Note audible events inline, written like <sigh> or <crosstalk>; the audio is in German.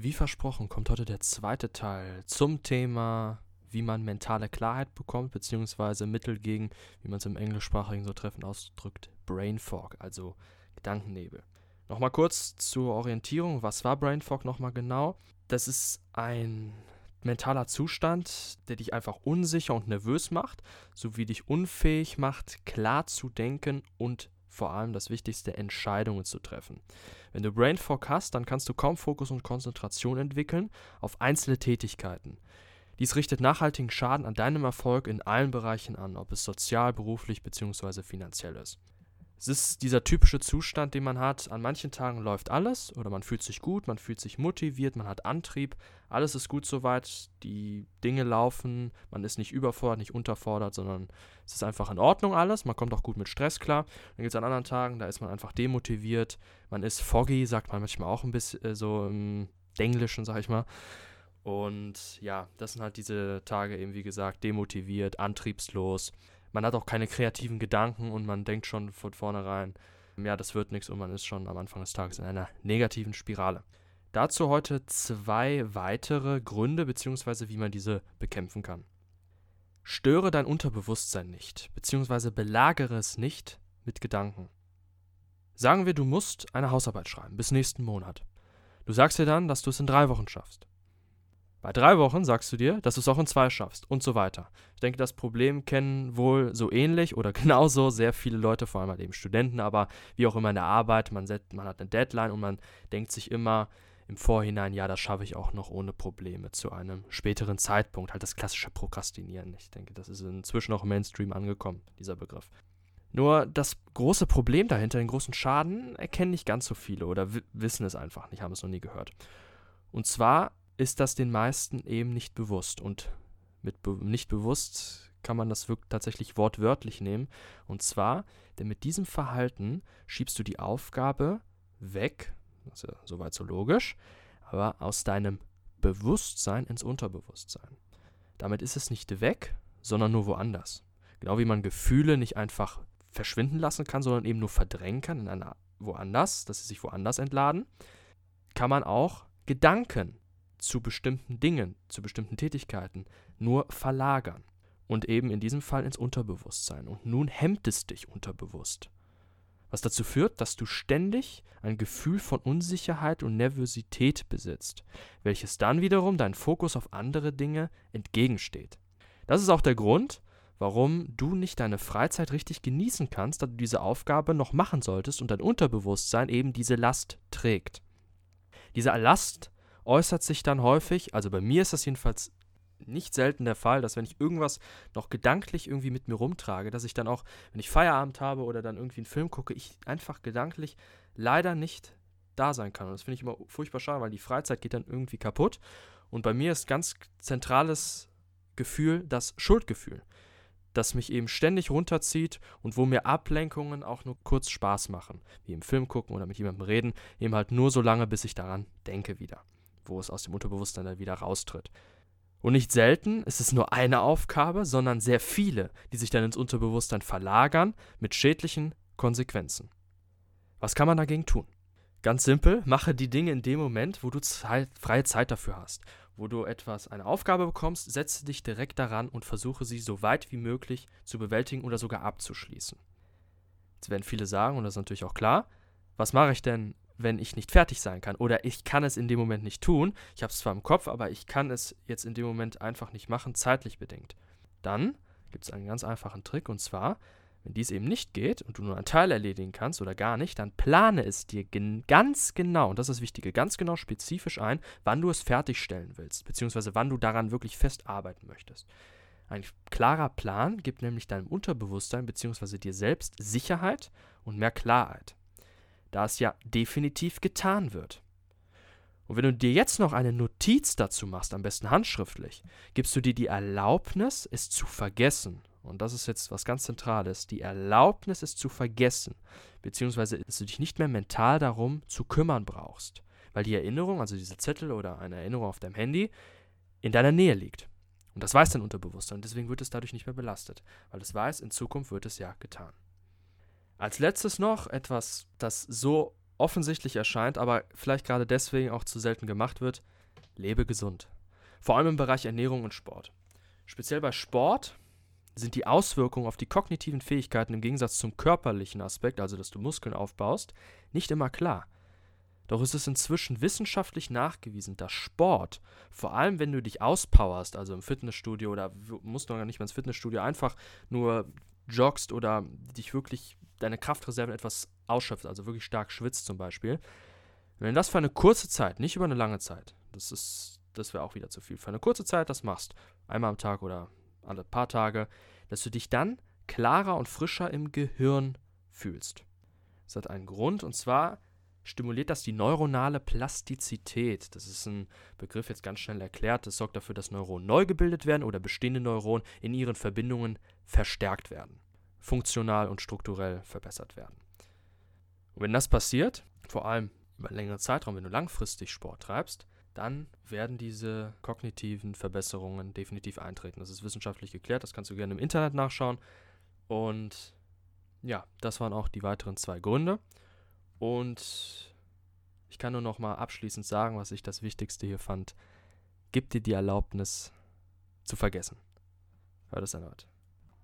Wie versprochen kommt heute der zweite Teil zum Thema, wie man mentale Klarheit bekommt, beziehungsweise Mittel gegen, wie man es im englischsprachigen so treffend ausdrückt, Brain Fog, also Gedankennebel. Nochmal kurz zur Orientierung, was war Brain Fog nochmal genau? Das ist ein mentaler Zustand, der dich einfach unsicher und nervös macht, sowie dich unfähig macht, klar zu denken und vor allem das Wichtigste, Entscheidungen zu treffen. Wenn du Brain Fog hast, dann kannst du kaum Fokus und Konzentration entwickeln auf einzelne Tätigkeiten. Dies richtet nachhaltigen Schaden an deinem Erfolg in allen Bereichen an, ob es sozial, beruflich bzw. finanziell ist. Es ist dieser typische Zustand, den man hat. An manchen Tagen läuft alles oder man fühlt sich gut, man fühlt sich motiviert, man hat Antrieb, alles ist gut soweit, die Dinge laufen, man ist nicht überfordert, nicht unterfordert, sondern es ist einfach in Ordnung alles, man kommt auch gut mit Stress klar. Dann gibt es an anderen Tagen, da ist man einfach demotiviert, man ist foggy, sagt man manchmal auch ein bisschen äh, so im Denglischen, sag ich mal. Und ja, das sind halt diese Tage eben, wie gesagt, demotiviert, antriebslos man hat auch keine kreativen Gedanken und man denkt schon von vornherein, ja, das wird nichts und man ist schon am Anfang des Tages in einer negativen Spirale. Dazu heute zwei weitere Gründe bzw. wie man diese bekämpfen kann. Störe dein Unterbewusstsein nicht bzw. belagere es nicht mit Gedanken. Sagen wir, du musst eine Hausarbeit schreiben bis nächsten Monat. Du sagst dir dann, dass du es in drei Wochen schaffst. Bei drei Wochen sagst du dir, dass du es auch in zwei schaffst und so weiter. Ich denke, das Problem kennen wohl so ähnlich oder <laughs> genauso sehr viele Leute, vor allem halt eben Studenten, aber wie auch immer in der Arbeit. Man, set, man hat eine Deadline und man denkt sich immer im Vorhinein, ja, das schaffe ich auch noch ohne Probleme zu einem späteren Zeitpunkt. Halt das klassische Prokrastinieren. Ich denke, das ist inzwischen auch im Mainstream angekommen, dieser Begriff. Nur das große Problem dahinter, den großen Schaden, erkennen nicht ganz so viele oder wissen es einfach nicht, haben es noch nie gehört. Und zwar ist das den meisten eben nicht bewusst. Und mit be nicht bewusst kann man das wirklich tatsächlich wortwörtlich nehmen. Und zwar, denn mit diesem Verhalten schiebst du die Aufgabe weg, ist ja soweit so logisch, aber aus deinem Bewusstsein ins Unterbewusstsein. Damit ist es nicht weg, sondern nur woanders. Genau wie man Gefühle nicht einfach verschwinden lassen kann, sondern eben nur verdrängen kann in einer woanders, dass sie sich woanders entladen, kann man auch Gedanken zu bestimmten Dingen, zu bestimmten Tätigkeiten nur verlagern. Und eben in diesem Fall ins Unterbewusstsein. Und nun hemmt es dich unterbewusst. Was dazu führt, dass du ständig ein Gefühl von Unsicherheit und Nervosität besitzt, welches dann wiederum deinen Fokus auf andere Dinge entgegensteht. Das ist auch der Grund, warum du nicht deine Freizeit richtig genießen kannst, da du diese Aufgabe noch machen solltest und dein Unterbewusstsein eben diese Last trägt. Diese Last äußert sich dann häufig, also bei mir ist das jedenfalls nicht selten der Fall, dass wenn ich irgendwas noch gedanklich irgendwie mit mir rumtrage, dass ich dann auch, wenn ich Feierabend habe oder dann irgendwie einen Film gucke, ich einfach gedanklich leider nicht da sein kann. Und das finde ich immer furchtbar schade, weil die Freizeit geht dann irgendwie kaputt. Und bei mir ist ganz zentrales Gefühl das Schuldgefühl, das mich eben ständig runterzieht und wo mir Ablenkungen auch nur kurz Spaß machen, wie im Film gucken oder mit jemandem reden, eben halt nur so lange, bis ich daran denke wieder wo es aus dem Unterbewusstsein dann wieder raustritt. Und nicht selten ist es nur eine Aufgabe, sondern sehr viele, die sich dann ins Unterbewusstsein verlagern mit schädlichen Konsequenzen. Was kann man dagegen tun? Ganz simpel, mache die Dinge in dem Moment, wo du Zeit, freie Zeit dafür hast. Wo du etwas, eine Aufgabe bekommst, setze dich direkt daran und versuche sie so weit wie möglich zu bewältigen oder sogar abzuschließen. Jetzt werden viele sagen, und das ist natürlich auch klar, was mache ich denn, wenn ich nicht fertig sein kann. Oder ich kann es in dem Moment nicht tun. Ich habe es zwar im Kopf, aber ich kann es jetzt in dem Moment einfach nicht machen, zeitlich bedingt. Dann gibt es einen ganz einfachen Trick und zwar, Wenn dies eben nicht geht und du nur einen Teil erledigen kannst oder gar nicht, dann plane es dir gen ganz genau, und das ist das Wichtige, ganz genau spezifisch ein, wann du es fertigstellen willst, beziehungsweise wann du daran wirklich festarbeiten möchtest. Ein klarer Plan gibt nämlich deinem Unterbewusstsein beziehungsweise dir selbst Sicherheit und mehr Klarheit, da es ja definitiv getan wird. Und wenn du dir jetzt noch eine Notiz dazu machst, am besten handschriftlich, gibst du dir die Erlaubnis, es zu vergessen. Und das ist jetzt was ganz Zentrales. Die Erlaubnis, es zu vergessen. Beziehungsweise, dass du dich nicht mehr mental darum zu kümmern brauchst. Weil die Erinnerung, also diese Zettel oder eine Erinnerung auf deinem Handy, in deiner Nähe liegt. Und das weiß dein Unterbewusstsein. Und deswegen wird es dadurch nicht mehr belastet. Weil es weiß, in Zukunft wird es ja getan. Als letztes noch etwas, das so offensichtlich erscheint, aber vielleicht gerade deswegen auch zu selten gemacht wird, lebe gesund. Vor allem im Bereich Ernährung und Sport. Speziell bei Sport sind die Auswirkungen auf die kognitiven Fähigkeiten im Gegensatz zum körperlichen Aspekt, also dass du Muskeln aufbaust, nicht immer klar. Doch ist es inzwischen wissenschaftlich nachgewiesen, dass Sport, vor allem wenn du dich auspowerst, also im Fitnessstudio oder musst du gar nicht mal ins Fitnessstudio, einfach nur joggst oder dich wirklich deine Kraftreserven etwas ausschöpft, also wirklich stark schwitzt zum Beispiel, wenn du das für eine kurze Zeit, nicht über eine lange Zeit, das ist, das wäre auch wieder zu viel, für eine kurze Zeit das machst, einmal am Tag oder alle paar Tage, dass du dich dann klarer und frischer im Gehirn fühlst. Das hat einen Grund und zwar stimuliert das die neuronale Plastizität. Das ist ein Begriff jetzt ganz schnell erklärt. Das sorgt dafür, dass Neuronen neu gebildet werden oder bestehende Neuronen in ihren Verbindungen verstärkt werden, funktional und strukturell verbessert werden. Und wenn das passiert, vor allem über einen längeren Zeitraum, wenn du langfristig Sport treibst, dann werden diese kognitiven Verbesserungen definitiv eintreten. Das ist wissenschaftlich geklärt, das kannst du gerne im Internet nachschauen. Und ja, das waren auch die weiteren zwei Gründe. Und ich kann nur noch mal abschließend sagen, was ich das Wichtigste hier fand. Gib dir die Erlaubnis zu vergessen. Hör das erneut.